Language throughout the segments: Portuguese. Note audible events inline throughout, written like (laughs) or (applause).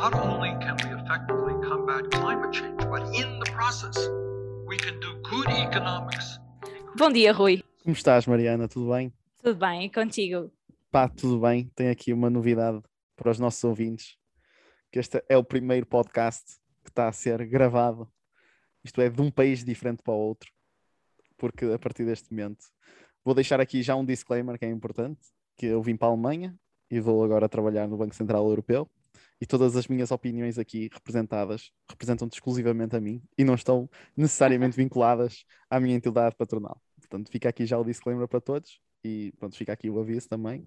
not only can we effectively combat climate change, but in the process, we can do good economics. Bom dia, Rui. Como estás, Mariana? Tudo bem? Tudo bem? E contigo? Pá, tudo bem. Tenho aqui uma novidade para os nossos ouvintes, que este é o primeiro podcast que está a ser gravado, isto é, de um país diferente para o outro, porque a partir deste momento vou deixar aqui já um disclaimer que é importante, que eu vim para a Alemanha e vou agora trabalhar no Banco Central Europeu e todas as minhas opiniões aqui representadas representam-te exclusivamente a mim e não estão necessariamente (laughs) vinculadas à minha entidade patronal. Portanto, fica aqui já o disclaimer para todos e pronto, fica aqui o aviso também.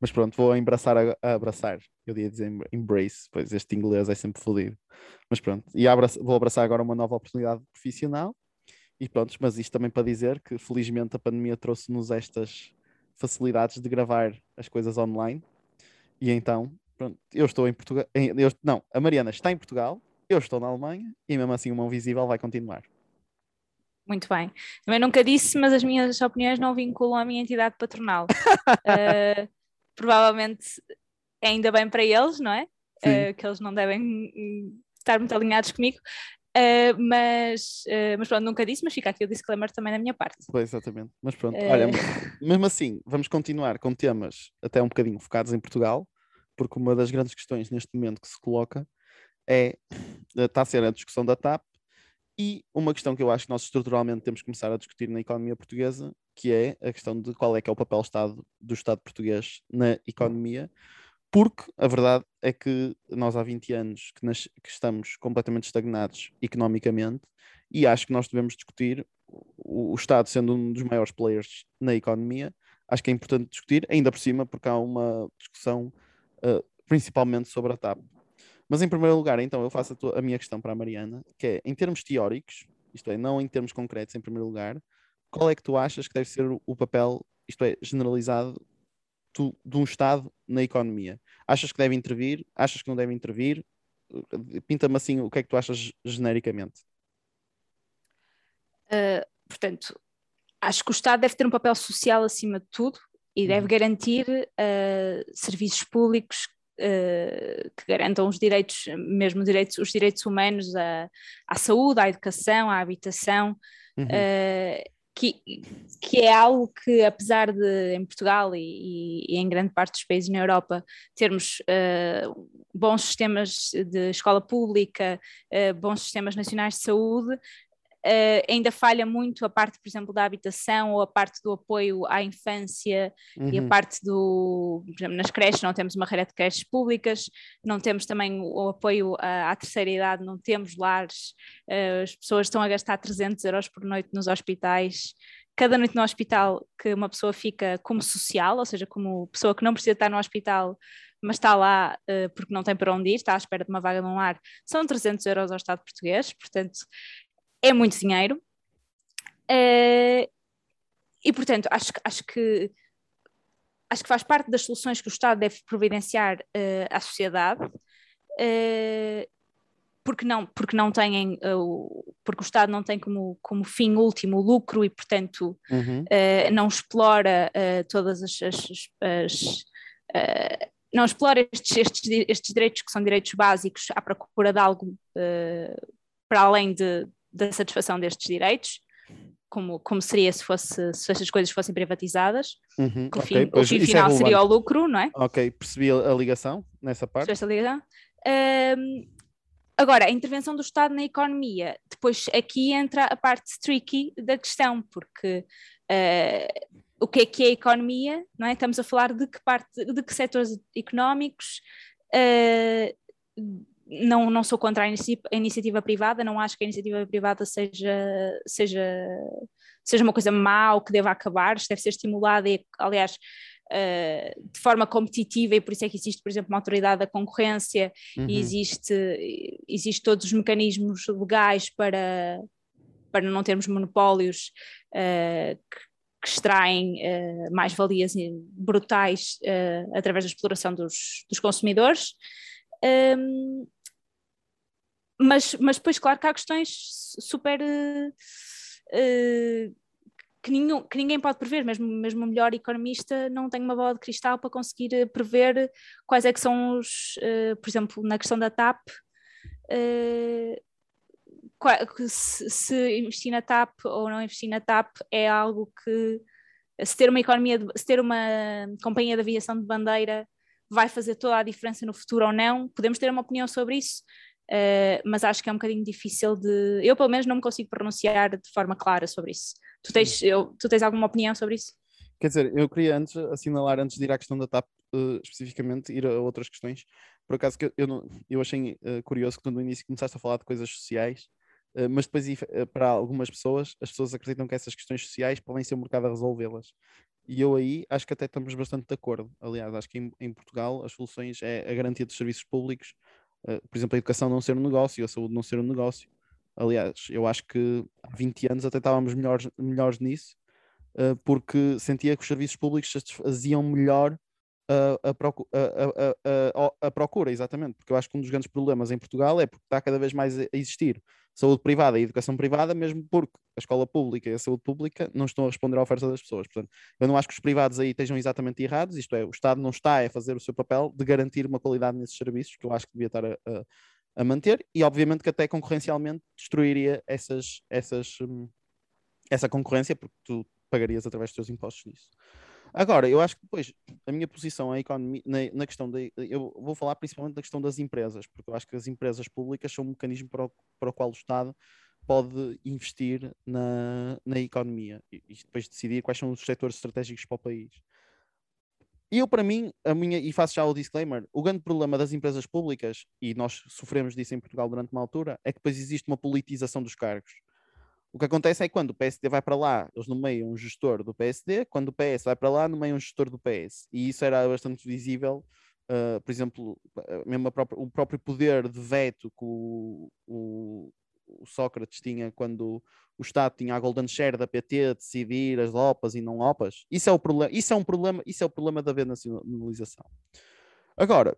Mas pronto, vou abraçar, a, a abraçar. Eu ia dizer embrace, pois este inglês é sempre fodido. Mas pronto, e abraço, vou abraçar agora uma nova oportunidade profissional. E pronto, mas isto também para dizer que felizmente a pandemia trouxe-nos estas facilidades de gravar as coisas online. E então, pronto, eu estou em Portugal. Eu, não, a Mariana está em Portugal, eu estou na Alemanha e mesmo assim o Mão Visível vai continuar. Muito bem. Também nunca disse, mas as minhas opiniões não vinculam a minha entidade patronal. uh, (laughs) provavelmente é ainda bem para eles, não é? Uh, que eles não devem estar muito alinhados comigo. Uh, mas, uh, mas pronto, nunca disse, mas fica aqui o disclaimer também da minha parte. Pois, exatamente. Mas pronto, olha, mesmo assim, vamos continuar com temas até um bocadinho focados em Portugal, porque uma das grandes questões neste momento que se coloca é, está a ser a discussão da TAP e uma questão que eu acho que nós estruturalmente temos que começar a discutir na economia portuguesa, que é a questão de qual é que é o papel Estado, do Estado português na economia, porque a verdade é que nós há 20 anos que, nas, que estamos completamente estagnados economicamente e acho que nós devemos discutir o, o Estado sendo um dos maiores players na economia, acho que é importante discutir, ainda por cima, porque há uma discussão uh, principalmente sobre a TAP. Mas em primeiro lugar, então, eu faço a, tua, a, minha questão para a Mariana, que é, em termos teóricos, isto é, não em termos concretos, em primeiro lugar, qual é que tu achas que deve ser o, o papel, isto é, generalizado, tu, de um Estado na economia? Achas que deve intervir? Achas que não deve intervir? Pinta-me assim o que é que tu achas genericamente. Uh, portanto, acho que o Estado deve ter um papel social acima de tudo e deve uhum. garantir uh, serviços públicos uh, que garantam os direitos, mesmo direitos, os direitos humanos à, à saúde, à educação, à habitação, uhum. uh, que, que é algo que, apesar de em Portugal e, e, em grande parte dos países na Europa termos bons sistemas de escola pública, bons sistemas nacionais de saúde, uh, ainda falha muito a parte, por exemplo, da habitação ou a parte do apoio à infância uhum. e a uhum. parte do, por exemplo, nas creches não temos uma rede de creches públicas, não temos também o apoio à, à terceira idade, não temos lares, uh, as pessoas estão a gastar 300 euros por noite nos hospitais, cada noite no hospital que uma pessoa fica como social, ou seja, como pessoa que não precisa estar no hospital, mas está lá uh, porque não tem para onde ir, está à espera de uma vaga num lar, são 300 euros ao Estado português, portanto é muito dinheiro. Uh, e portanto, acho, acho que acho que faz parte das soluções que o Estado deve providenciar uh, à sociedade, uh, porque não, porque não têm, uh, porque o Estado não tem como, como fim último o lucro e, portanto, uhum. não explora todas as, as, as não explora estes, estes, estes, direitos que são direitos básicos à procura de algo para além de, da satisfação destes direitos, como, como seria se, fosse, se estas coisas fossem privatizadas, uhum, que o fim, o fim é final é seria o lucro, não é? Ok, percebi a, ligação nessa parte. Percebi a ligação. Um, agora, a intervenção do Estado na economia, depois aqui entra a parte tricky da questão, porque uh, o que é que é a economia, não é? Estamos a falar de que parte, de que setores económicos, uh, não, não sou contra a iniciativa, a iniciativa, privada, não acho que a iniciativa privada seja, seja, seja uma coisa má ou que deva acabar, deve ser estimulada e, aliás, uh, de forma competitiva e por isso é que existe, por exemplo, uma autoridade da concorrência uhum. e existe, existe todos os mecanismos legais para, para não termos monopólios uh, que, que, extraem uh, mais-valias brutais através da exploração dos, dos consumidores. Um, mas, mas depois, claro que há questões super. Uh, que, nenhum, que ninguém pode prever, mesmo, mesmo o melhor economista não tem uma bola de cristal para conseguir eh, prever quais é que são os, uh, por exemplo, na questão da TAP, uh, se, se, investir na TAP ou não investir na TAP é algo que se ter uma economia, de, se ter uma companhia de aviação de bandeira vai fazer toda a diferença no futuro ou não, podemos ter uma opinião sobre isso, uh, mas acho que é um bocadinho difícil de. Eu, pelo menos, não me consigo pronunciar de forma clara sobre isso. Tu tens, eu, tu tens alguma opinião sobre isso? Quer dizer, eu queria antes assinalar, antes de ir à questão da TAP uh, especificamente, ir a outras questões. Por acaso, que eu, não, eu achei uh, curioso que tu no início começaste a falar de coisas sociais, mas depois, para algumas pessoas, as pessoas acreditam que essas questões sociais podem ser um mercado a resolvê-las. E eu aí acho que até estamos bastante de acordo. Aliás, acho que em, em Portugal as soluções é a garantia dos serviços públicos, por exemplo, a educação não ser um negócio, a saúde não ser um negócio. Aliás, eu acho que há 20 anos até estávamos melhores, melhores nisso, uh, porque sentia que os serviços públicos faziam melhor a, a, a, a, procura, exatamente, porque eu acho que um dos grandes problemas em Portugal é porque está cada vez mais a existir saúde privada e educação privada, mesmo porque a escola pública e a saúde pública não estão a responder à oferta das pessoas. Portanto, eu não acho que os privados aí estejam exatamente errados, isto é, o Estado não está a fazer o seu papel de garantir uma qualidade nesses serviços, que eu acho que devia estar a, a, a manter, e obviamente que até concorrencialmente destruiria essas, essas, hum, essa concorrência, porque tu pagarias através dos teus impostos nisso. Agora, eu acho que depois a minha posição a economia, na, na, questão da. Eu vou falar principalmente da questão das empresas, porque eu acho que as empresas públicas são um mecanismo para o, para o qual o Estado pode investir na, na economia e, e depois decidir quais são os setores estratégicos para o país. E eu, para mim, a minha, e faço já o disclaimer, o grande problema das empresas públicas, e nós sofremos disso em Portugal durante uma altura, é que depois existe uma politização dos cargos. O que acontece é que quando o PSD vai para lá, eles nomeiam um gestor do PSD, quando o PS vai para lá, nomeiam um gestor do PS. E isso era bastante visível, uh, por exemplo, mesmo própria, o próprio poder de veto que o, o, o, Sócrates tinha quando o Estado tinha a golden share da PT decidir as OPAs e não OPAs. Isso é o problema, isso é um problema, isso é o problema da nacionalização. Agora,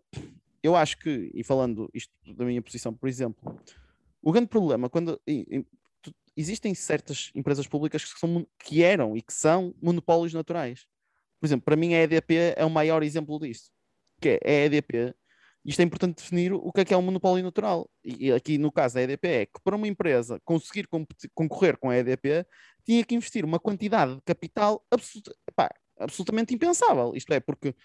eu acho que, e falando isto da minha posição, por exemplo, o grande problema, quando, existem certas empresas públicas que, são, que eram e que são monopólios naturais. Por exemplo, para mim a EDP é o maior exemplo disso. Que é a EDP, isto é importante definir o que é que é um monopólio natural. E aqui no caso da EDP é que para uma empresa conseguir concorrer com a EDP, tinha que investir uma quantidade de capital pá, absolutamente impensável. Isto é, porque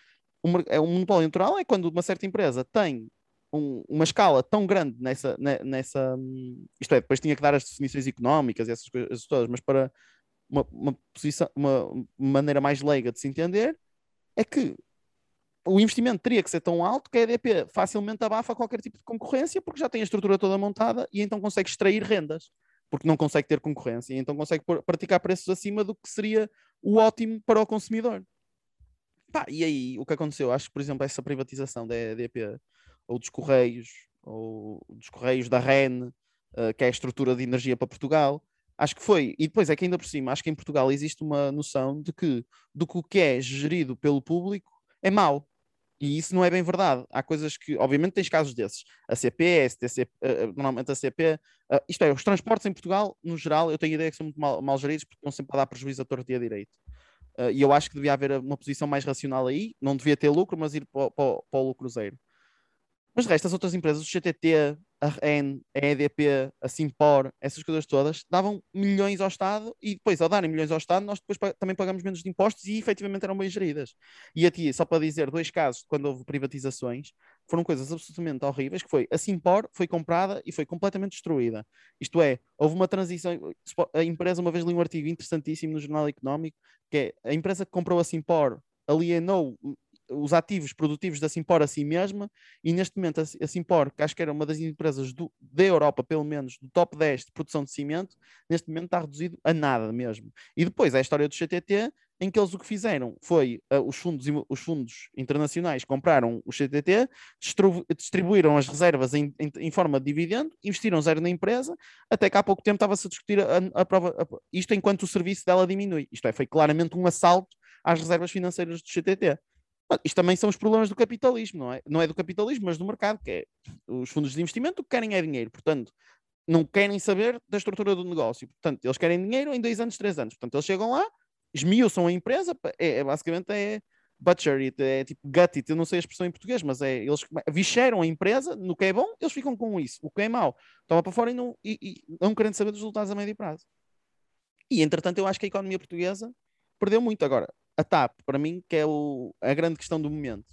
é um monopólio natural é quando uma certa empresa tem um, uma escala tão grande nessa, nessa. Isto é, depois tinha que dar as definições económicas e essas coisas todas, mas para uma, uma, posição, uma maneira mais leiga de se entender, é que o investimento teria que ser tão alto que a EDP facilmente abafa qualquer tipo de concorrência, porque já tem a estrutura toda montada e então consegue extrair rendas, porque não consegue ter concorrência, e então consegue praticar preços acima do que seria o ótimo para o consumidor. Pá, e aí, o que aconteceu? Acho que, por exemplo, essa privatização da EDP ou dos Correios, ou dos Correios da REN, uh, que é a estrutura de energia para Portugal. Acho que foi, e depois é que ainda por cima, acho que em Portugal existe uma noção de que do que o que é gerido pelo público é mau. E isso não é bem verdade. Há coisas que, obviamente, tens casos desses. A CP, a STC, uh, eh, normalmente a CP, uh, isto é, os transportes em Portugal, no geral, eu tenho a ideia que são muito mal, mal geridos porque estão sempre a dar prejuízo a torto e a direito. Uh, e eu acho que devia haver uma posição mais racional aí, não devia ter lucro, mas ir para o lucro zero. Mas de resto, as outras empresas, o CTT, a REN, a EDP, a Simpor, essas coisas todas, davam milhões ao Estado e depois, ao darem milhões ao Estado, nós depois também pagamos menos de impostos e efetivamente eram bem geridas. E aqui, só para dizer, dois casos quando houve privatizações, foram coisas absolutamente horríveis, que foi a Simpor foi comprada e foi completamente destruída. Isto é, houve uma transição, a empresa, uma vez li um artigo interessantíssimo no Jornal Económico, que é a empresa que comprou a Simpor alienou os ativos produtivos da Simpor a si mesma, e neste momento a, Simpor, que acho que era uma das empresas do, da Europa, pelo menos, do top 10 de produção de cimento, neste momento está reduzido a nada mesmo. E depois é a história do CTT, em que eles o que fizeram foi uh, os, fundos, os fundos internacionais compraram o CTT, distribuíram as reservas em, em, em, forma de dividendo, investiram zero na empresa, até que há pouco tempo estava-se a discutir a, a prova, a, isto enquanto o serviço dela diminui. Isto é, foi claramente um assalto às reservas financeiras do CTT. Isto também são os problemas do capitalismo, não é? Não é do capitalismo, mas do mercado, que é os fundos de investimento o que querem é dinheiro. Portanto, não querem saber da estrutura do negócio. Portanto, eles querem dinheiro em dois anos, três anos. Portanto, eles chegam lá, esmiuçam a empresa, é, é basicamente é butcher it, é tipo gut it, eu não sei a expressão em português, mas é, eles vicheram a empresa, no que é bom, eles ficam com isso, o que é mau, toma para fora e não, e, e não querendo saber dos resultados a médio prazo. E entretanto eu acho que a economia portuguesa perdeu muito. Agora, a TAP, para mim, que é o, a grande questão do momento.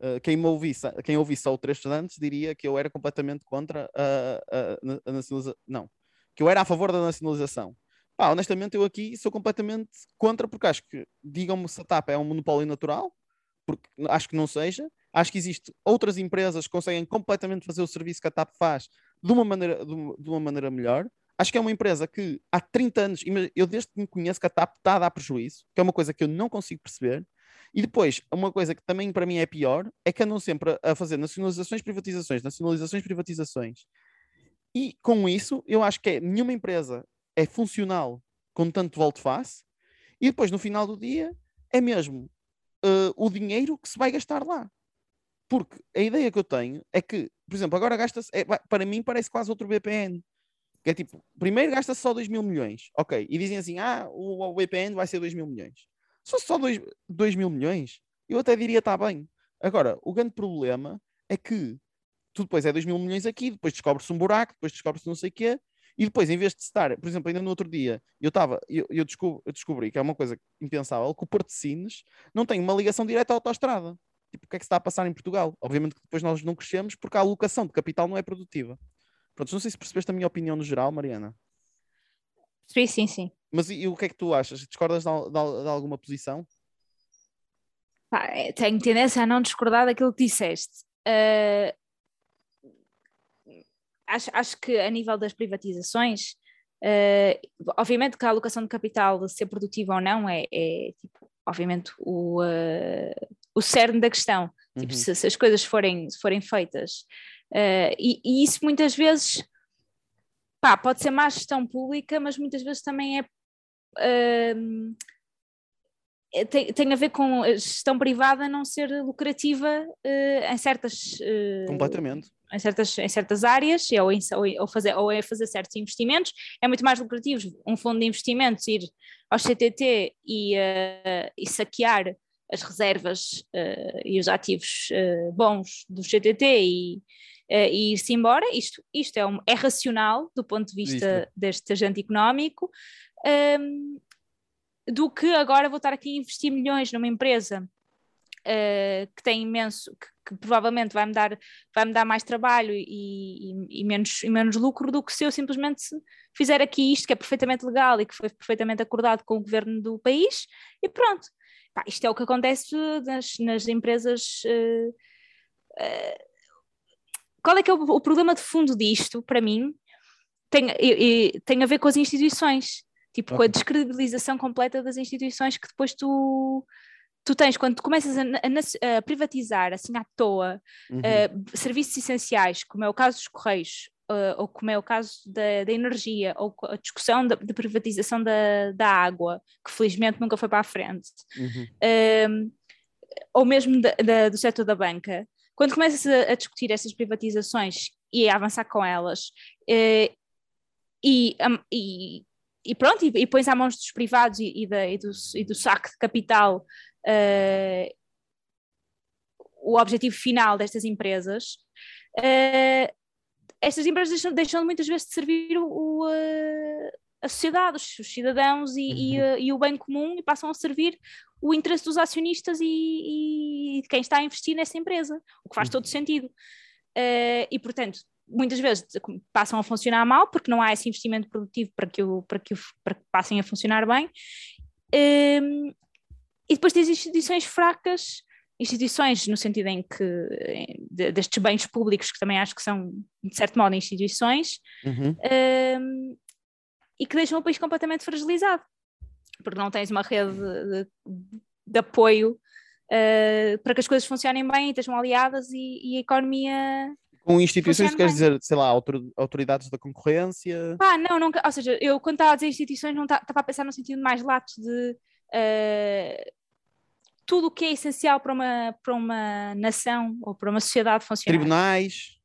Uh, quem, me ouvisse, quem ouvisse só o trecho antes diria que eu era completamente contra a, a, a nacionalização. Não, que eu era a favor da nacionalização. Pá, honestamente, eu aqui sou completamente contra, porque acho que, digam-me se a TAP é um monopólio natural, porque acho que não seja. Acho que existem outras empresas que conseguem completamente fazer o serviço que a TAP faz de uma maneira, de uma maneira melhor. Acho que é uma empresa que há 30 anos, eu desde que me conheço que está a dar prejuízo, que é uma coisa que eu não consigo perceber. E depois, uma coisa que também para mim é pior, é que andam sempre a fazer nacionalizações, privatizações, nacionalizações, privatizações. E com isso, eu acho que é, nenhuma empresa é funcional com tanto volte-face, e depois no final do dia é mesmo uh, o dinheiro que se vai gastar lá. Porque a ideia que eu tenho é que, por exemplo, agora gasta-se, é, para mim parece quase outro BPN. Que é tipo, primeiro gasta-se só 2 mil milhões, ok, e dizem assim, ah, o, BPN vai ser 2 mil milhões. Se fosse só 2, 2 mil milhões, eu até diria está bem. Agora, o grande problema é que tu depois é 2 mil milhões aqui, depois descobre-se um buraco, depois descobre-se não sei o quê, e depois, em vez de estar, por exemplo, ainda no outro dia, eu estava, eu, eu, descobri, eu, descobri, que é uma coisa impensável, que o Porto de Sines não tem uma ligação direta à autostrada. Tipo, o que é que se está a passar em Portugal? Obviamente que depois nós não crescemos porque a alocação de capital não é produtiva. Pronto, não sei se percebeste a minha opinião no geral, Mariana. Sim, sim, sim. Mas e, e o que é que tu achas? Discordas de, de, de alguma posição? Pá, é, tenho tendência a não discordar daquilo que disseste. Uh, acho, acho que a nível das privatizações, uh, obviamente que a alocação de capital, ser produtiva ou não, é, é tipo, obviamente o, uh, o cerne da questão. Tipo, uhum. Se, se, as coisas forem, forem feitas. Uh, e, e, isso muitas vezes pá, pode ser má gestão pública, mas muitas vezes também é. Uh, tem, tem a ver com a gestão privada não ser lucrativa uh, em certas. Completamente em certas, em certas áreas ou, em, ou, fazer, ou é fazer certos investimentos, é muito mais lucrativo um fundo de investimentos ir ao CTT e, e saquear as reservas e os ativos bons do CTT e, e ir-se embora. Isto, isto é, um, é racional do ponto de vista deste agente económico. Um, do que agora vou estar aqui a investir milhões numa empresa uh, que tem imenso, que, que, provavelmente vai me dar, vai -me dar mais trabalho e, e, e, menos, e menos lucro do que se eu simplesmente fizer aqui isto que é perfeitamente legal e que foi perfeitamente acordado com o governo do país e pronto. Pá, isto é o que acontece nas, nas empresas. Uh, uh, qual é que é o, o, problema de fundo disto, para mim? Tem, e, tem a ver com as instituições, tipo, okay. com a descredibilização completa das instituições que depois tu tu tens, quando tu começas a, a, a privatizar assim à toa uhum. uh, serviços essenciais, como é o caso dos Correios, uh, ou como é o caso da, da energia, ou a discussão da, da privatização da, da, água, que felizmente nunca foi para a frente, uhum. uh, ou mesmo da, do setor da banca, quando começas a, a, discutir essas privatizações e a avançar com elas, e, e, e pronto, e, e pões à mãos dos privados e, da, do, e do saque de capital uh, o objetivo final destas empresas, uh, estas empresas deixam, deixam, muitas vezes de servir o, o, uh, a sociedade, os, os cidadãos e, uhum. e, e, o bem comum e passam a servir o interesse dos acionistas e, de quem está a investir nessa empresa, o que faz uhum. todo sentido. e portanto, muitas vezes passam a funcionar mal porque não há esse investimento produtivo para que, o, para que, o, para que passem a funcionar bem. Um, e depois tens instituições fracas, instituições no sentido em que de, destes bens públicos que também acho que são de certo modo instituições uhum. um, e que deixam o país completamente fragilizado porque não tens uma rede de, de apoio uh, para que as coisas funcionem bem e estejam aliadas e, e a economia com instituições, tu queres dizer, sei lá, autoridades da concorrência? Ah, não, não, ou seja, eu quando estava a dizer instituições não estava a pensar no sentido mais lato de uh, tudo o que é essencial para uma, para uma nação ou para uma sociedade funcionar. Tribunais.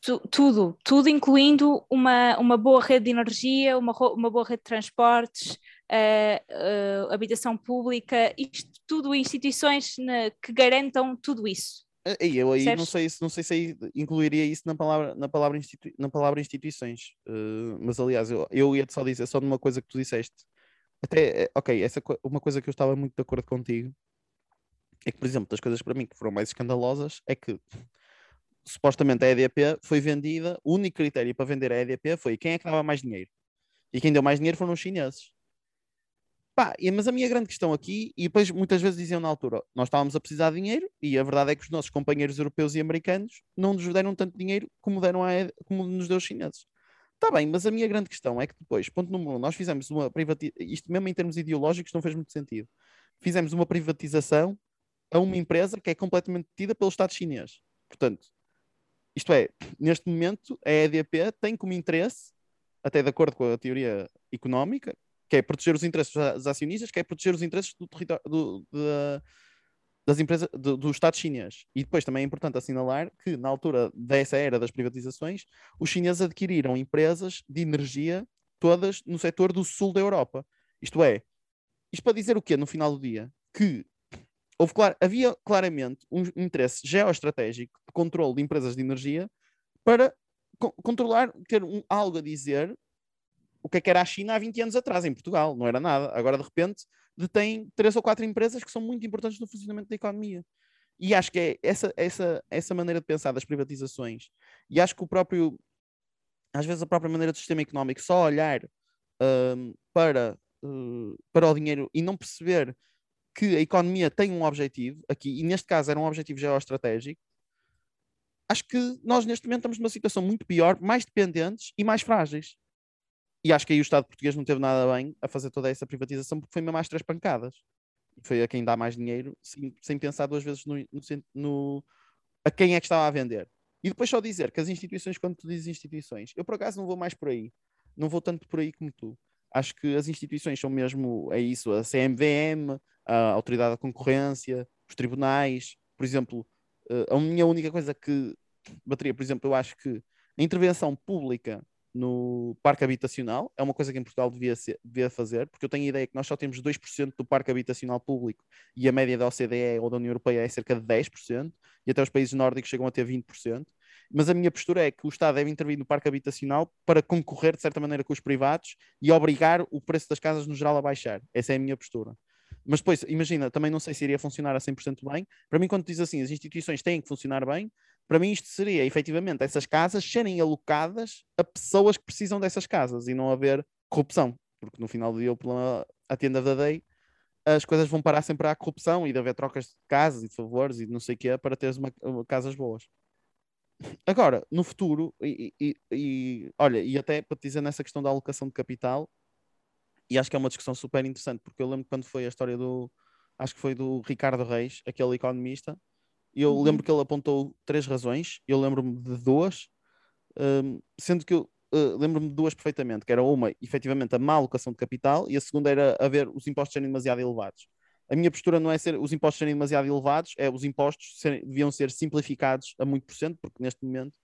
tu, tudo, tudo incluindo uma, uma boa rede de energia, uma, uma boa rede de transportes, uh, uh, habitação pública, isto tudo instituições na, que garantam tudo isso. E eu aí não sei, não sei se aí incluiria isso na palavra, na palavra, institui, na palavra instituições, uh, mas aliás, eu, eu ia-te só dizer só numa coisa que tu disseste. Até, eh, ok, essa uma coisa que eu estava muito de acordo contigo é que, por exemplo, das coisas para mim que foram mais escandalosas é que supostamente a EDP foi vendida, o único critério para vender a EDP foi quem é que dava mais dinheiro. E quem deu mais dinheiro foram os chineses. Pá, mas a minha grande questão aqui, e depois muitas vezes diziam na altura, nós estávamos a precisar de dinheiro, e a verdade é que os nossos companheiros europeus e americanos não nos deram tanto dinheiro como, deram a, como nos deu os chineses. Está bem, mas a minha grande questão é que depois, ponto número um, nós fizemos uma privatização, isto mesmo em termos ideológicos não fez muito sentido. Fizemos uma privatização a uma empresa que é completamente detida pelo Estado chinês. Portanto, isto é, neste momento a EDP tem como interesse, até de acordo com a teoria económica, que é proteger os interesses dos acionistas, que é proteger os interesses do território do, de, das empresas do, do, Estado chinês. E depois também é importante assinalar que na altura dessa era das privatizações, os chineses adquiriram empresas de energia todas no setor do sul da Europa. Isto é, isto para dizer o quê no final do dia? Que houve, havia claramente um interesse geoestratégico de controle de empresas de energia para co controlar, ter um, algo a dizer o que é que era a China há 20 anos atrás em Portugal, não era nada. Agora, de repente, detém três ou quatro empresas que são muito importantes no funcionamento da economia. E acho que é essa, essa, essa maneira de pensar das privatizações, e acho que o próprio, às vezes, a própria maneira do sistema económico só olhar um, para, uh, para o dinheiro e não perceber que a economia tem um objetivo aqui, e neste caso era um objetivo geoestratégico, acho que nós neste momento estamos numa situação muito pior, mais dependentes e mais frágeis. E acho que aí o Estado português não teve nada bem a fazer toda essa privatização porque foi mesmo às três pancadas. Foi a quem dá mais dinheiro, sem, sem pensar duas vezes no, no, no, a quem é que estava a vender. E depois só dizer que as instituições, quando tu dizes instituições, eu por acaso não vou mais por aí. Não vou tanto por aí como tu. Acho que as instituições são mesmo, é isso, a CMVM, a Autoridade da Concorrência, os tribunais. Por exemplo, eh, a minha única coisa que bateria, por exemplo, eu acho que a intervenção pública no parque habitacional, é uma coisa que em Portugal devia, ser, devia fazer, porque eu tenho a ideia que nós só temos 2% do parque habitacional público e a média da OCDE ou da União Europeia é cerca de 10%, e até os países nórdicos chegam a ter 20%. Mas a minha postura é que o Estado deve intervir no parque habitacional para concorrer de certa maneira com os privados e obrigar o preço das casas no geral a baixar. Essa é a minha postura. Mas depois, imagina, também não sei se iria funcionar a 100% bem. Para mim, quando diz assim, as instituições têm que funcionar bem, para mim, isto seria efetivamente essas casas serem alocadas a pessoas que precisam dessas casas e não haver corrupção, porque no final do dia, o problema, a tenda da day, as coisas vão parar sempre à corrupção e de haver trocas de casas e de favores e não sei o que para teres uma, casas boas. Agora, no futuro, e, e, e, olha, e até para te dizer nessa questão da alocação de capital, e acho que é uma discussão super interessante, porque eu lembro quando foi a história do, acho que foi do Ricardo Reis, aquele economista, eu uhum. lembro que ele apontou três razões, eu lembro-me de duas, um, sendo que eu uh, lembro-me de duas perfeitamente, que era uma, efetivamente, a má alocação de capital, e a segunda era haver os impostos serem demasiado elevados. A minha postura não é ser os impostos serem demasiado elevados, é os impostos serem, deviam ser simplificados a muito por cento, porque neste momento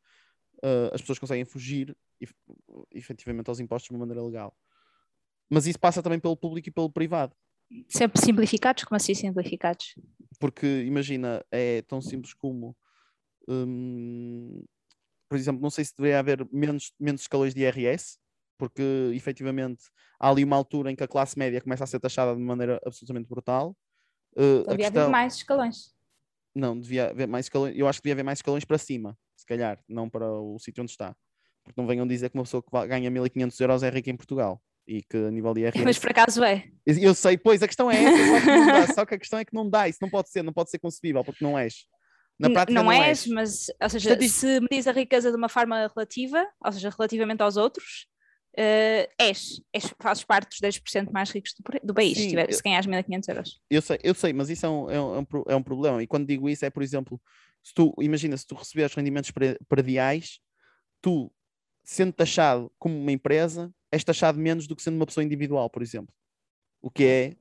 uh, as pessoas conseguem fugir efetivamente aos impostos de uma maneira legal. Mas isso passa também pelo público e pelo privado. Sempre simplificados? Como assim simplificados? Porque imagina, é tão simples como hum, por exemplo, não sei se deveria haver menos, menos escalões de IRS, porque efetivamente há ali uma altura em que a classe média começa a ser taxada de maneira absolutamente brutal. Uh, devia questão... haver mais escalões. Não, devia haver mais escalões. Eu acho que devia haver mais escalões para cima, se calhar, não para o sítio onde está. Porque não venham dizer que uma pessoa que ganha 1500 euros é rica em Portugal e que a nível de IRS. Mas por acaso é. Eu sei, pois a questão é essa, só que, não dá, (laughs) só que a questão é que não dá, isso não pode ser, não pode ser concebível, porque não és. Na prática não, não és, és, mas ou seja, se medis a riqueza de uma forma relativa, ou seja, relativamente aos outros, uh, és, és, fazes parte dos 10% mais ricos do, do país, Sim, se, tiver, se ganhas 1500 euros. Eu sei, eu sei, mas isso é um, é, um, é um problema. E quando digo isso é, por exemplo, se tu, imagina, se tu receberes rendimentos prediais, tu, sendo taxado como uma empresa, és taxado menos do que sendo uma pessoa individual, por exemplo. O que é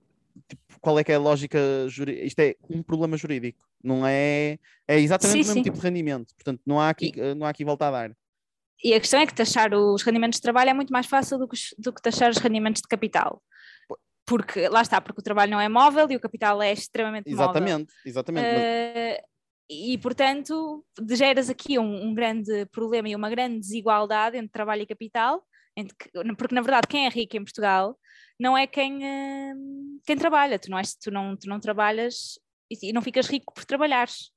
tipo, qual é que é a lógica jurídica? Isto é um problema jurídico, não é? É exatamente sim, o mesmo sim. tipo de rendimento, portanto, não há aqui, e, não há aqui volta a dar. e a questão é que taxar os rendimentos de trabalho é muito mais fácil do que, do que taxar os rendimentos de capital. Porque, lá está, porque o trabalho não é móvel e o capital é extremamente exatamente, móvel. Exatamente, exatamente. Uh, e, portanto, geras aqui um, um, grande problema e uma grande desigualdade entre trabalho e capital, porque, na verdade, quem é rico em Portugal não é quem, uh, quem trabalha. Tu não, és, tu, não, tu não trabalhas e, e não ficas rico por trabalhares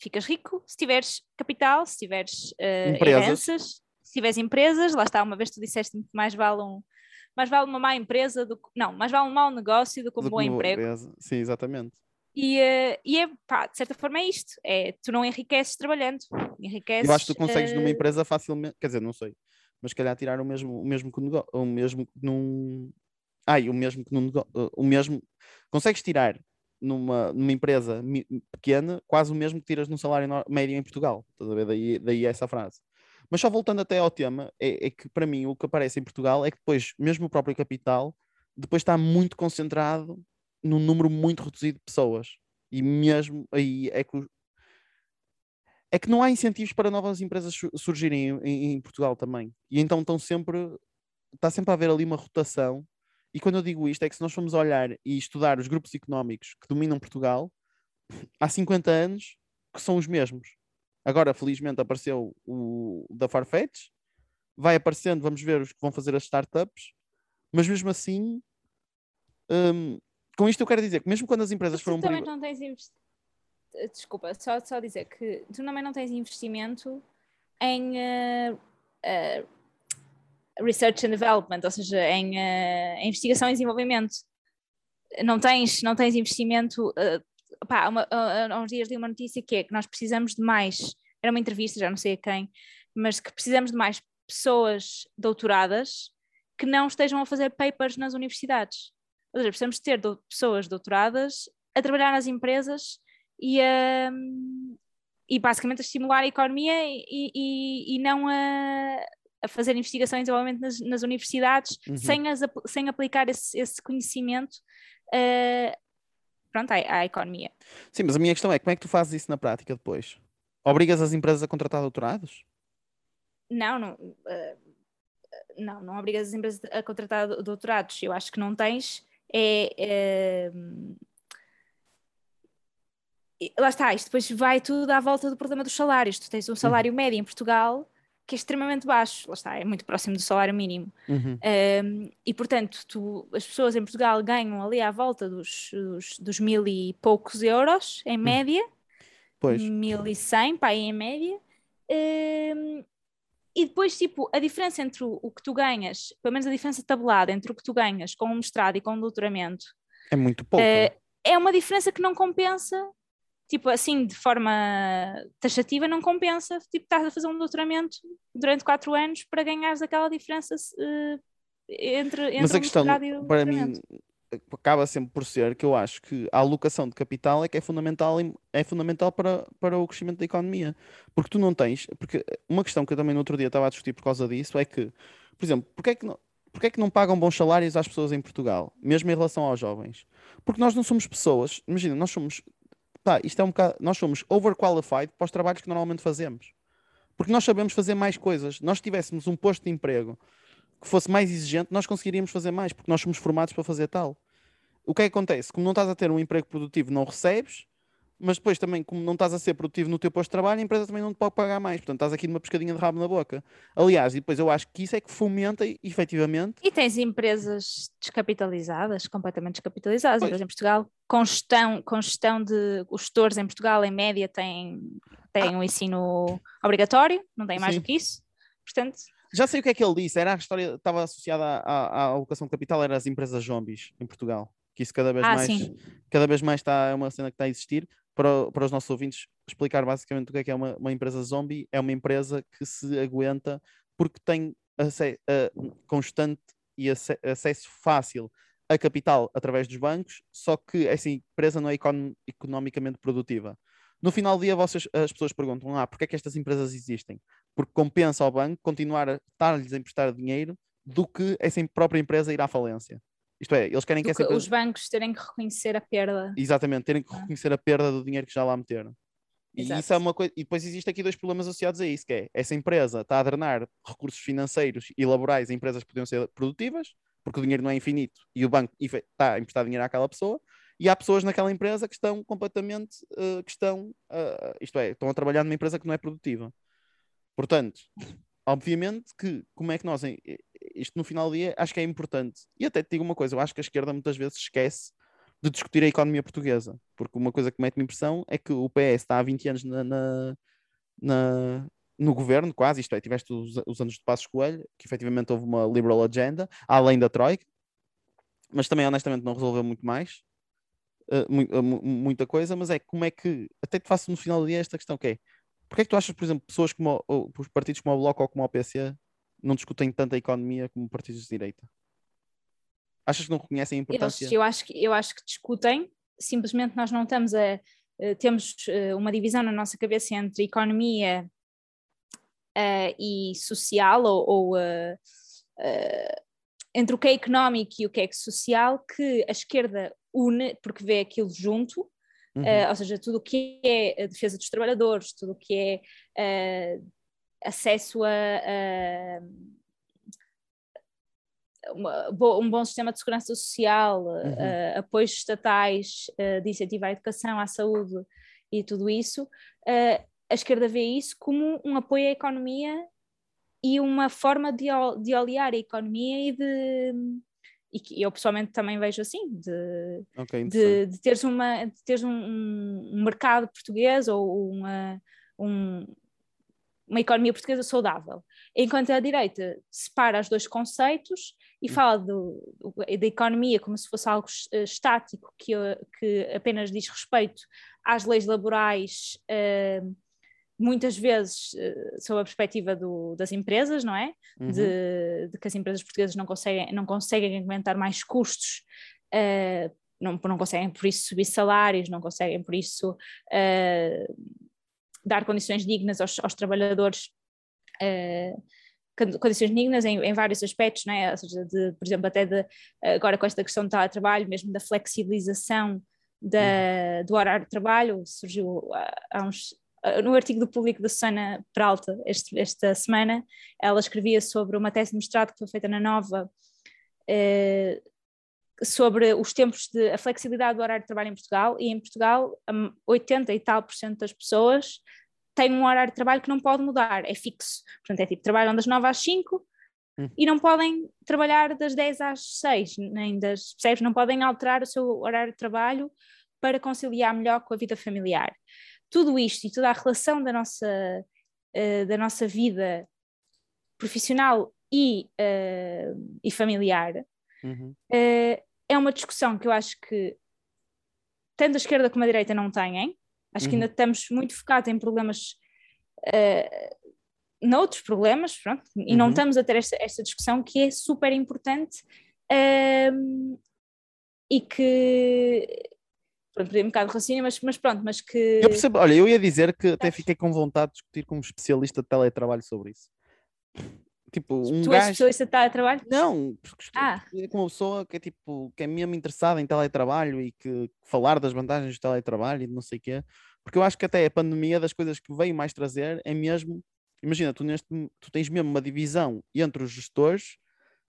ficas rico se tiveres capital, se tiveres uh, heranças, se tiveres empresas, lá está, uma vez tu disseste que mais vale um mais vale uma má empresa do que, não, mais vale um mau negócio do que um do bom emprego. Empresa. Sim, exatamente. E, uh, e é, pá, de certa forma é isto, é, tu não enriqueces trabalhando, enriqueces... Eu acho que tu consegues uh... numa empresa facilmente, quer dizer, não sei, mas calhar tirar o mesmo, o mesmo que o mesmo num... Ai, o mesmo que num o mesmo, consegues tirar numa, numa empresa pequena, quase o mesmo que tiras num salário médio em Portugal. Estás a ver? Daí, daí essa frase. Mas só voltando até ao tema, é, é, que para mim o que aparece em Portugal é que depois, mesmo o próprio capital, depois está muito concentrado num número muito reduzido de pessoas. E mesmo aí é que, é que não há incentivos para novas empresas surgirem em, em Portugal também. E então estão sempre, está sempre a haver ali uma rotação e quando eu digo isto, é que se nós formos olhar e estudar os grupos económicos que dominam Portugal, (laughs) há 50 anos que são os mesmos. Agora, felizmente, apareceu o da Farfetch, vai aparecendo, vamos ver os que vão fazer as startups, mas mesmo assim, um, com isto eu quero dizer que mesmo quando as empresas foram. também não tens invest... Desculpa, só, só dizer que tu também não tens investimento em uh, uh, research and development, ou seja, em, uh, investigação e desenvolvimento. Não tens, não tens investimento. Uh, pá, uma, há uns dias li uma notícia que é que nós precisamos de mais. Era uma entrevista, já não sei a quem, mas que precisamos de mais pessoas doutoradas que não estejam a fazer papers nas universidades. Ou seja, precisamos ter do, pessoas doutoradas a trabalhar nas empresas e a, e basicamente a estimular a economia e, e, e não a, a fazer investigação e desenvolvimento nas, nas universidades uhum. sem, as, sem aplicar esse, esse conhecimento uh, pronto, à, à, economia. Sim, mas a minha questão é como é que tu fazes isso na prática depois? Obrigas as empresas a contratar doutorados? Não, não. Uh, não, não obrigas as empresas a contratar doutorados. Eu acho que não tens. É, é, lá está, isto depois vai tudo à volta do problema dos salários. Tu tens um salário uhum. médio em Portugal que é extremamente baixo, lá está, é muito próximo do salário mínimo. Uhum. Um, e portanto, tu, as pessoas em Portugal ganham ali à volta dos, dos, dos mil e poucos euros, em hum. média, pois. mil e cem, pá, em média. Um, e depois, tipo, a diferença entre o, o, que tu ganhas, pelo menos a diferença tabelada entre o que tu ganhas com um mestrado e com um doutoramento, é muito pouco. Uh, é uma diferença que não compensa tipo assim, de forma taxativa, não compensa, tipo, estás a fazer um doutoramento durante quatro anos para ganhares aquela diferença uh, entre, entre Mas a questão, para mim, acaba sempre por ser que eu acho que a alocação de capital é que é fundamental, é fundamental para, para o crescimento da economia. Porque tu não tens, porque uma questão que eu também no outro dia estava a discutir por causa disso é que, por exemplo, porque é que não, porque é que não pagam bons salários às pessoas em Portugal, mesmo em relação aos jovens? Porque nós não somos pessoas, imagina, nós somos pá, isto é um bocado, nós somos overqualified para os trabalhos que normalmente fazemos. Porque nós sabemos fazer mais coisas. Nós tivéssemos um posto de emprego que fosse mais exigente, nós conseguiríamos fazer mais, porque nós somos formados para fazer tal. O que é que acontece? Como não estás a ter um emprego produtivo, não recebes, mas depois também, como não estás a ser produtivo no teu posto de trabalho, a empresa também não te pode pagar mais. Portanto, estás aqui numa pescadinha de rabo na boca. Aliás, e depois eu acho que isso é que fomenta, efetivamente. E tens empresas descapitalizadas, completamente descapitalizadas. Pois. Portugal, com gestão, com gestão de. Os gestores em Portugal, em média, têm, têm ah. um ensino obrigatório, não têm mais Sim. do que isso. Portanto. Já sei o que é que ele disse. Era a história, estava associada à, à, à alocação de capital, eram as empresas zombies em Portugal que isso cada vez ah, mais sim. cada vez mais está é uma cena que está a existir para, para os nossos ouvintes explicar basicamente o que é que é uma, uma empresa zombie. É uma empresa que se aguenta porque tem uh, constante e acesso fácil a capital através dos bancos, só que essa empresa não é econ economicamente produtiva. No final do dia, vocês, as pessoas perguntam: ah, porque é que estas empresas existem? Porque compensa ao banco continuar a estar-lhes a emprestar dinheiro do que essa própria empresa ir à falência. Isto é, eles querem que, essa empresa... Os bancos terem que reconhecer a perda. Exatamente, terem que ah. reconhecer a perda do dinheiro que já lá meteram. E Exato. isso é uma coisa. E depois existe aqui dois problemas associados a isso, que é essa empresa está a drenar recursos financeiros e laborais a empresas que podiam ser produtivas, porque o dinheiro não é infinito e o banco está a emprestar dinheiro àquela pessoa, e há pessoas naquela empresa que estão completamente, eh, que estão, eh, isto é, estão a trabalhar numa empresa que não é produtiva. Portanto, obviamente que como é que nós, isto no final do dia, acho que é importante. E até te digo uma coisa, eu acho que a esquerda muitas vezes esquece de discutir a economia portuguesa, porque uma coisa que mete-me impressão é que o PS está há 20 anos na, na- na- no governo, quase, isto é, tiveste os, os anos de Passos Coelho, que efetivamente houve uma liberal agenda, além da Troika, mas também honestamente não resolveu muito mais, eh, mu- muita coisa, mas é como é que, até te faço no final do dia esta questão, que é, porque é que tu achas, por exemplo, pessoas como, o- o- os partidos como o Bloco ou como o PC não discutem tanta economia como partidos de direita? Achas que não reconhecem a Eles, importância? eu, acho que, eu acho que discutem, simplesmente nós não estamos a. eh, temos eh, uma divisão na nossa cabeça entre economia eh, e social, ou, ou, entre o que é económico e o que é social, que a esquerda une, porque vê aquilo junto, Uhum. eh, ou seja, tudo o que é a defesa dos trabalhadores, tudo o que é eh, acesso a, a uma- bo- um bom sistema de segurança social, Uhum. eh, apoios estatais eh, de incentivo à educação, à saúde e tudo isso, eh, a esquerda vê isso como um apoio à economia e uma forma de, ol- de olhar a economia e de. E que eu pessoalmente também vejo assim, de, Ok, interessante. de, de teres, uma, de teres um, um- mercado português ou uma, um- uma economia portuguesa saudável. Enquanto a direita separa os dois conceitos e fala do, da economia como se fosse algo eh, estático que, que apenas diz respeito às leis laborais, eh, muitas vezes eh, sob a perspectiva do- das empresas, não é? Uhum. de, de que as empresas portuguesas não conseguem, não conseguem aguentar mais custos, eh, não, não conseguem por isso subir salários, não conseguem por isso eh, dar condições dignas aos, aos trabalhadores, con- condições dignas em, em vários aspectos, não é? Ou seja, de, por exemplo, até de, agora com esta questão do teletrabalho, mesmo da flexibilização da, do horário de trabalho, surgiu há, há uns Uh, no artigo do público da Susana Peralta este, esta semana, ela escrevia sobre uma tese de mestrado que foi feita na Nova eh, sobre os tempos de a flexibilidade do horário de trabalho em Portugal e em Portugal hum, 80 e tal por cento das pessoas têm um horário de trabalho que não pode mudar, é fixo. Portanto, é tipo, trabalham das 9 às 5 Hum. e não podem trabalhar das 10 às 6, nem das, percebes? Não podem alterar o seu horário de trabalho para conciliar melhor com a vida familiar tudo isto e toda a relação da nossa, uh, da nossa vida profissional e, uh, e familiar Uhum. uh, é uma discussão que eu acho que tanto a esquerda como a direita não têm. Acho que Uhum. ainda estamos muito focados em problemas, uh, noutros problemas, pronto, e não Uhum. estamos a ter esta, esta discussão que é super importante e que pronto, perdi um bocado de raciocínio, mas, mas pronto, mas que... Eu percebo, olha, eu ia dizer que até fiquei com vontade de discutir com um especialista de teletrabalho sobre isso. Tipo, um tu és gajo... especialista de teletrabalho? Não, porque estou Ah. com uma pessoa que é tipo, que é mesmo interessada em teletrabalho e que falar das vantagens do teletrabalho e de não sei o quê, porque eu acho que até a pandemia das coisas que veio mais trazer é mesmo, imagina, tu, neste, tu tens mesmo uma divisão entre os gestores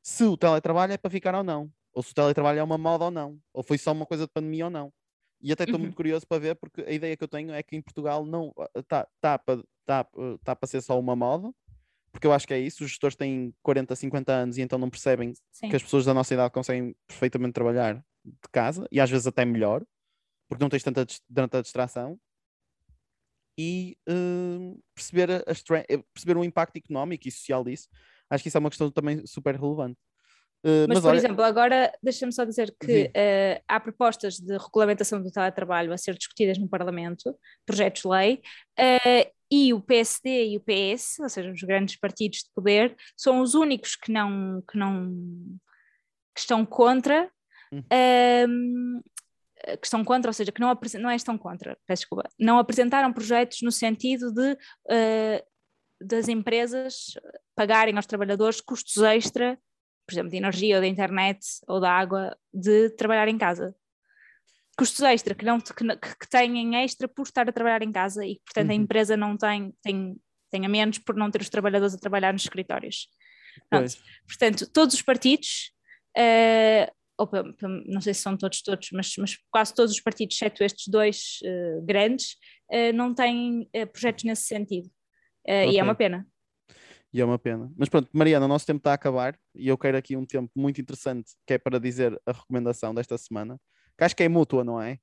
se o teletrabalho é para ficar ou não, ou se o teletrabalho é uma moda ou não, ou foi só uma coisa de pandemia ou não. E até estou Uhum. muito curioso para ver, porque a ideia que eu tenho é que em Portugal não está tá, para tá, tá para ser só uma moda, porque eu acho que é isso, os gestores têm 40, 50 anos e então não percebem Sim. que as pessoas da nossa idade conseguem perfeitamente trabalhar de casa e às vezes até melhor, porque não tens tanta, tanta distração e hum, perceber, a, eh, perceber o impacto económico e social disso. Acho que isso é uma questão também super relevante. Uh, Mas, mas por olha, exemplo, agora deixa-me só dizer que eh, há propostas de regulamentação do teletrabalho a ser discutidas no Parlamento, projetos de lei, eh, e o PSD e o PS, ou seja, os grandes partidos de poder, são os únicos que não que, não, que estão contra. Hum. ehm, que estão contra, ou seja, que não, não é estão contra, peço desculpa, não apresentaram projetos no sentido de eh, das empresas pagarem aos trabalhadores custos extra por exemplo, de energia ou da internet ou da água, de trabalhar em casa. custos extra que, não, que, que têm extra por estar a trabalhar em casa e, portanto, uhum. a empresa não tem, tem, tem a menos por não ter os trabalhadores a trabalhar nos escritórios. Portanto, todos os partidos, uh, ou, não sei se são todos, todos, mas, mas quase todos os partidos, exceto estes dois uh, grandes, uh, não têm projetos nesse sentido. Okay. E é uma pena. E é uma pena. Mas pronto, Mariana, o nosso tempo está a acabar e eu quero aqui um tempo muito interessante que é para dizer a recomendação desta semana, que acho que é mútua, não é?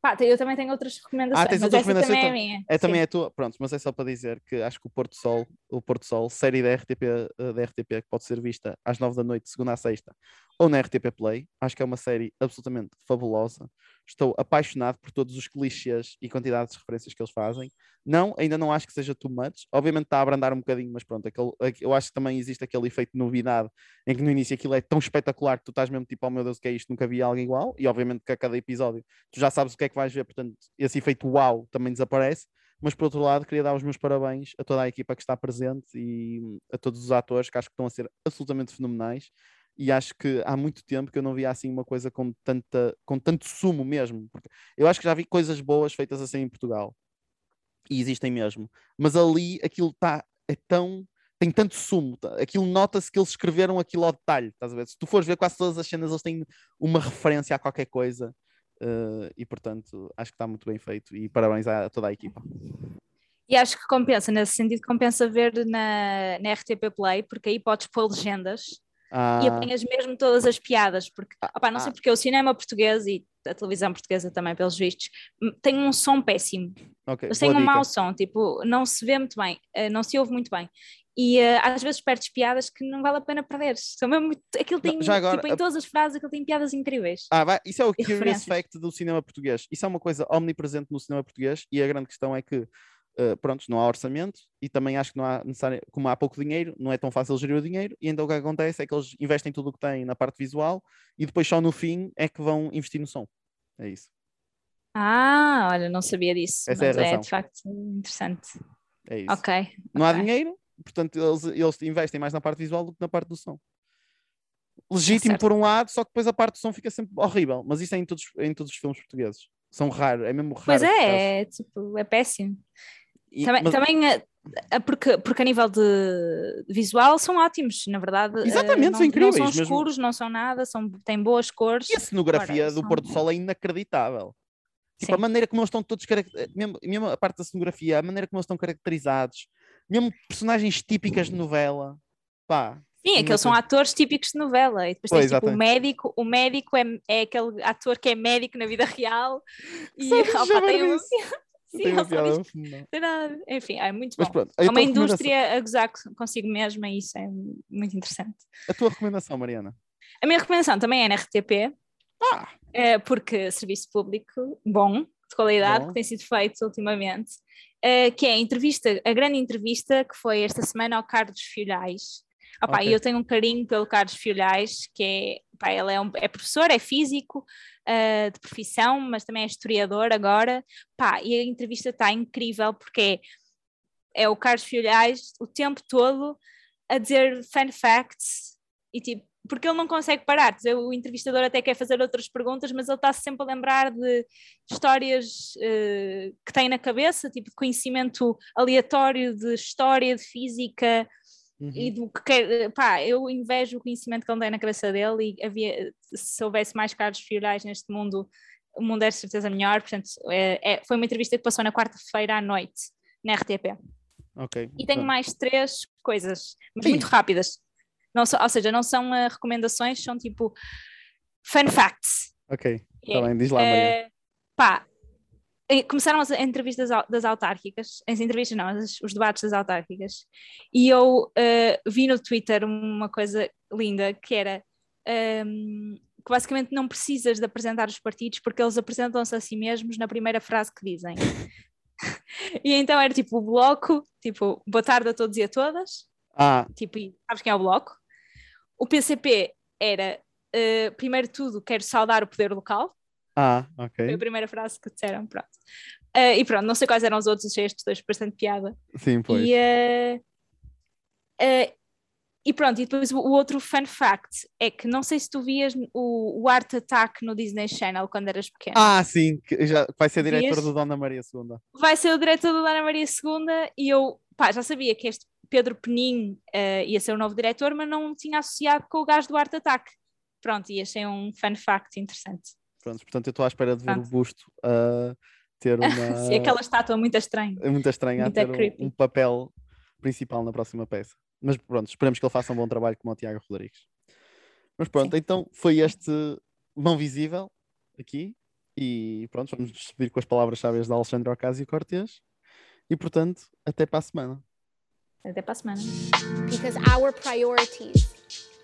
Pá, eu também tenho outras recomendações. Ah, tens outras recomendações? Também é minha. É também a tua. Pronto, mas é só para dizer que acho que o Porto Sol, o Porto Sol, série da RTP, eh, da RTP que pode ser vista às nove da noite, segunda a sexta, ou na RTP Play, acho que é uma série absolutamente fabulosa. Estou apaixonado por todos os clichês e quantidades de referências que eles fazem. Não, ainda não acho que seja too much. Obviamente está a abrandar um bocadinho, mas pronto, aquele, eu acho que também existe aquele efeito de novidade em que no início aquilo é tão espetacular que tu estás mesmo tipo, oh meu Deus, o que é isto? Nunca vi algo igual. E obviamente que a cada episódio tu já sabes o que é que vais ver, portanto, esse efeito uau também desaparece. Mas por outro lado, queria dar os meus parabéns a toda a equipa que está presente e a todos os atores que acho que estão a ser absolutamente fenomenais e acho que há muito tempo que eu não via assim uma coisa com, tanta, com tanto sumo mesmo. Porque eu acho que já vi coisas boas feitas assim em Portugal e existem mesmo, mas ali aquilo está é tão tem tanto sumo, tá? aquilo nota-se que eles escreveram aquilo ao detalhe, estás a ver? Se tu fores ver quase todas as cenas, eles têm uma referência a qualquer coisa uh, e portanto acho que está muito bem feito e parabéns a toda a equipa. E acho que compensa, nesse sentido, compensa ver na, na RTP Play, porque aí podes pôr legendas ah. e apanhas mesmo todas as piadas, porque ah, opa, não sei ah. porque o cinema português e a televisão portuguesa também, pelos vistos, tem um som péssimo. Okay, Eles têm um dica. mau som, tipo, não se vê muito bem, eh, não se ouve muito bem. E uh, às vezes perdes piadas que não vale a pena perder. São mesmo, aquilo tem, não, agora, tipo, em todas as frases, aquilo tem piadas incríveis. Ah, vai, isso é o (laughs) curious fact do cinema português. Isso é uma coisa omnipresente no cinema português e a grande questão é que uh, pronto, não há orçamento e também acho que não há necessário, como há pouco dinheiro, não é tão fácil gerir o dinheiro, e então o que acontece é que eles investem tudo o que têm na parte visual e depois só no fim é que vão investir no som. É isso. Ah, olha, não sabia disso. Essa é, a razão. é de facto interessante. É isso. Ok. Não okay. há dinheiro, portanto eles, eles investem mais na parte visual do que na parte do som. Legítimo é por um lado, só que depois a parte do som fica sempre horrível. Mas isso é em todos, em todos os filmes portugueses. São raros, é mesmo raro. Pois é, é, tipo, é péssimo. E, também, mas... também eh, eh, porque, porque a nível de visual são ótimos, na verdade. Eh, Exatamente, não, são incríveis. Não são escuros, mesmo... não são nada, são, têm boas cores. E a cenografia Agora, do são... Porto Sol é inacreditável. Tipo, Sim. a maneira como eles estão todos mesmo, mesmo a parte da cenografia, a maneira como eles estão caracterizados, mesmo personagens típicas de novela. Pá, Sim, aqueles são atores típicos de novela. E depois pois, tens tipo, o médico, o médico é, é aquele ator que é médico na vida real (laughs) e opa, tem um, Sim, piada tem nada. Enfim, é muito Mas bom. Pronto, é uma indústria a gozar consigo mesma e isso é muito interessante. A tua recomendação, Mariana? A minha recomendação também é na RTP, ah. é porque serviço público bom, de qualidade, bom. que tem sido feito ultimamente, é, que é a entrevista, a grande entrevista que foi esta semana ao Carlos Filhais. Opa, okay. eu tenho um carinho pelo Carlos Filhais, que é, opa, ele é, um, é professor, é físico, uh, de profissão, mas também é historiador agora. Pá, e a entrevista está incrível porque é, é o Carlos Filhais o tempo todo a dizer fun facts e tipo, porque ele não consegue parar. O entrevistador até quer fazer outras perguntas, mas ele está sempre a lembrar de histórias uh, que tem na cabeça, tipo de conhecimento aleatório de história, de física, Uhum. E do que quer, pá, eu invejo o conhecimento que ele tem na cabeça dele e havia, se houvesse mais Carlos Fiorais neste mundo, o mundo é de certeza melhor. Portanto, é, é, foi uma entrevista que passou na quarta-feira à noite na RTP. Ok. E tenho mais três coisas, mas Sim. muito rápidas. Não ou seja, não são uh, recomendações, são tipo fun facts. Ok, está bem, diz lá, Maria. Uh, pá, começaram as entrevistas das autárquicas, as entrevistas não, os debates das autárquicas, e eu uh, vi no Twitter uma coisa linda que era um, ehm, que basicamente não precisas de apresentar os partidos porque eles apresentam-se a si mesmos na primeira frase que dizem. (laughs) e então era tipo o bloco, tipo, boa tarde a todos e a todas. Ah. Tipo, sabes quem é o bloco? O PCP era, uh, primeiro de tudo, quero saudar o poder local. Ah, ok. Foi a primeira frase que disseram, pronto. Uh, e pronto, não sei quais eram os outros, achei estes dois bastante piada. Sim, pois. E, uh, uh, e pronto, e depois o, outro fun fact é que não sei se tu vias o, o Art Attack no Disney Channel quando eras pequeno. Ah, sim, que já vai ser diretor do Dona Maria II. Vai ser o diretor do Dona Maria II e eu pá, já sabia que este Pedro Penin ia ser o novo diretor, mas não tinha associado com o gajo do Art Attack. Pronto, e achei um fun fact interessante. Pronto, portanto eu estou à espera de ver Pronto. o busto uh, ter (laughs) uma... Sim, aquela estátua muito estranha. É muito estranha, muito a ter um, um papel principal na próxima peça. Mas pronto, esperamos que ele faça um bom trabalho como o Tiago Rodrigues. Mas pronto, Sim. então foi este Mão Visível aqui. E pronto, vamos despedir com as palavras sábias da Alexandre Ocasio Cortez. E portanto, até para a semana. Até para a semana. Because our priorities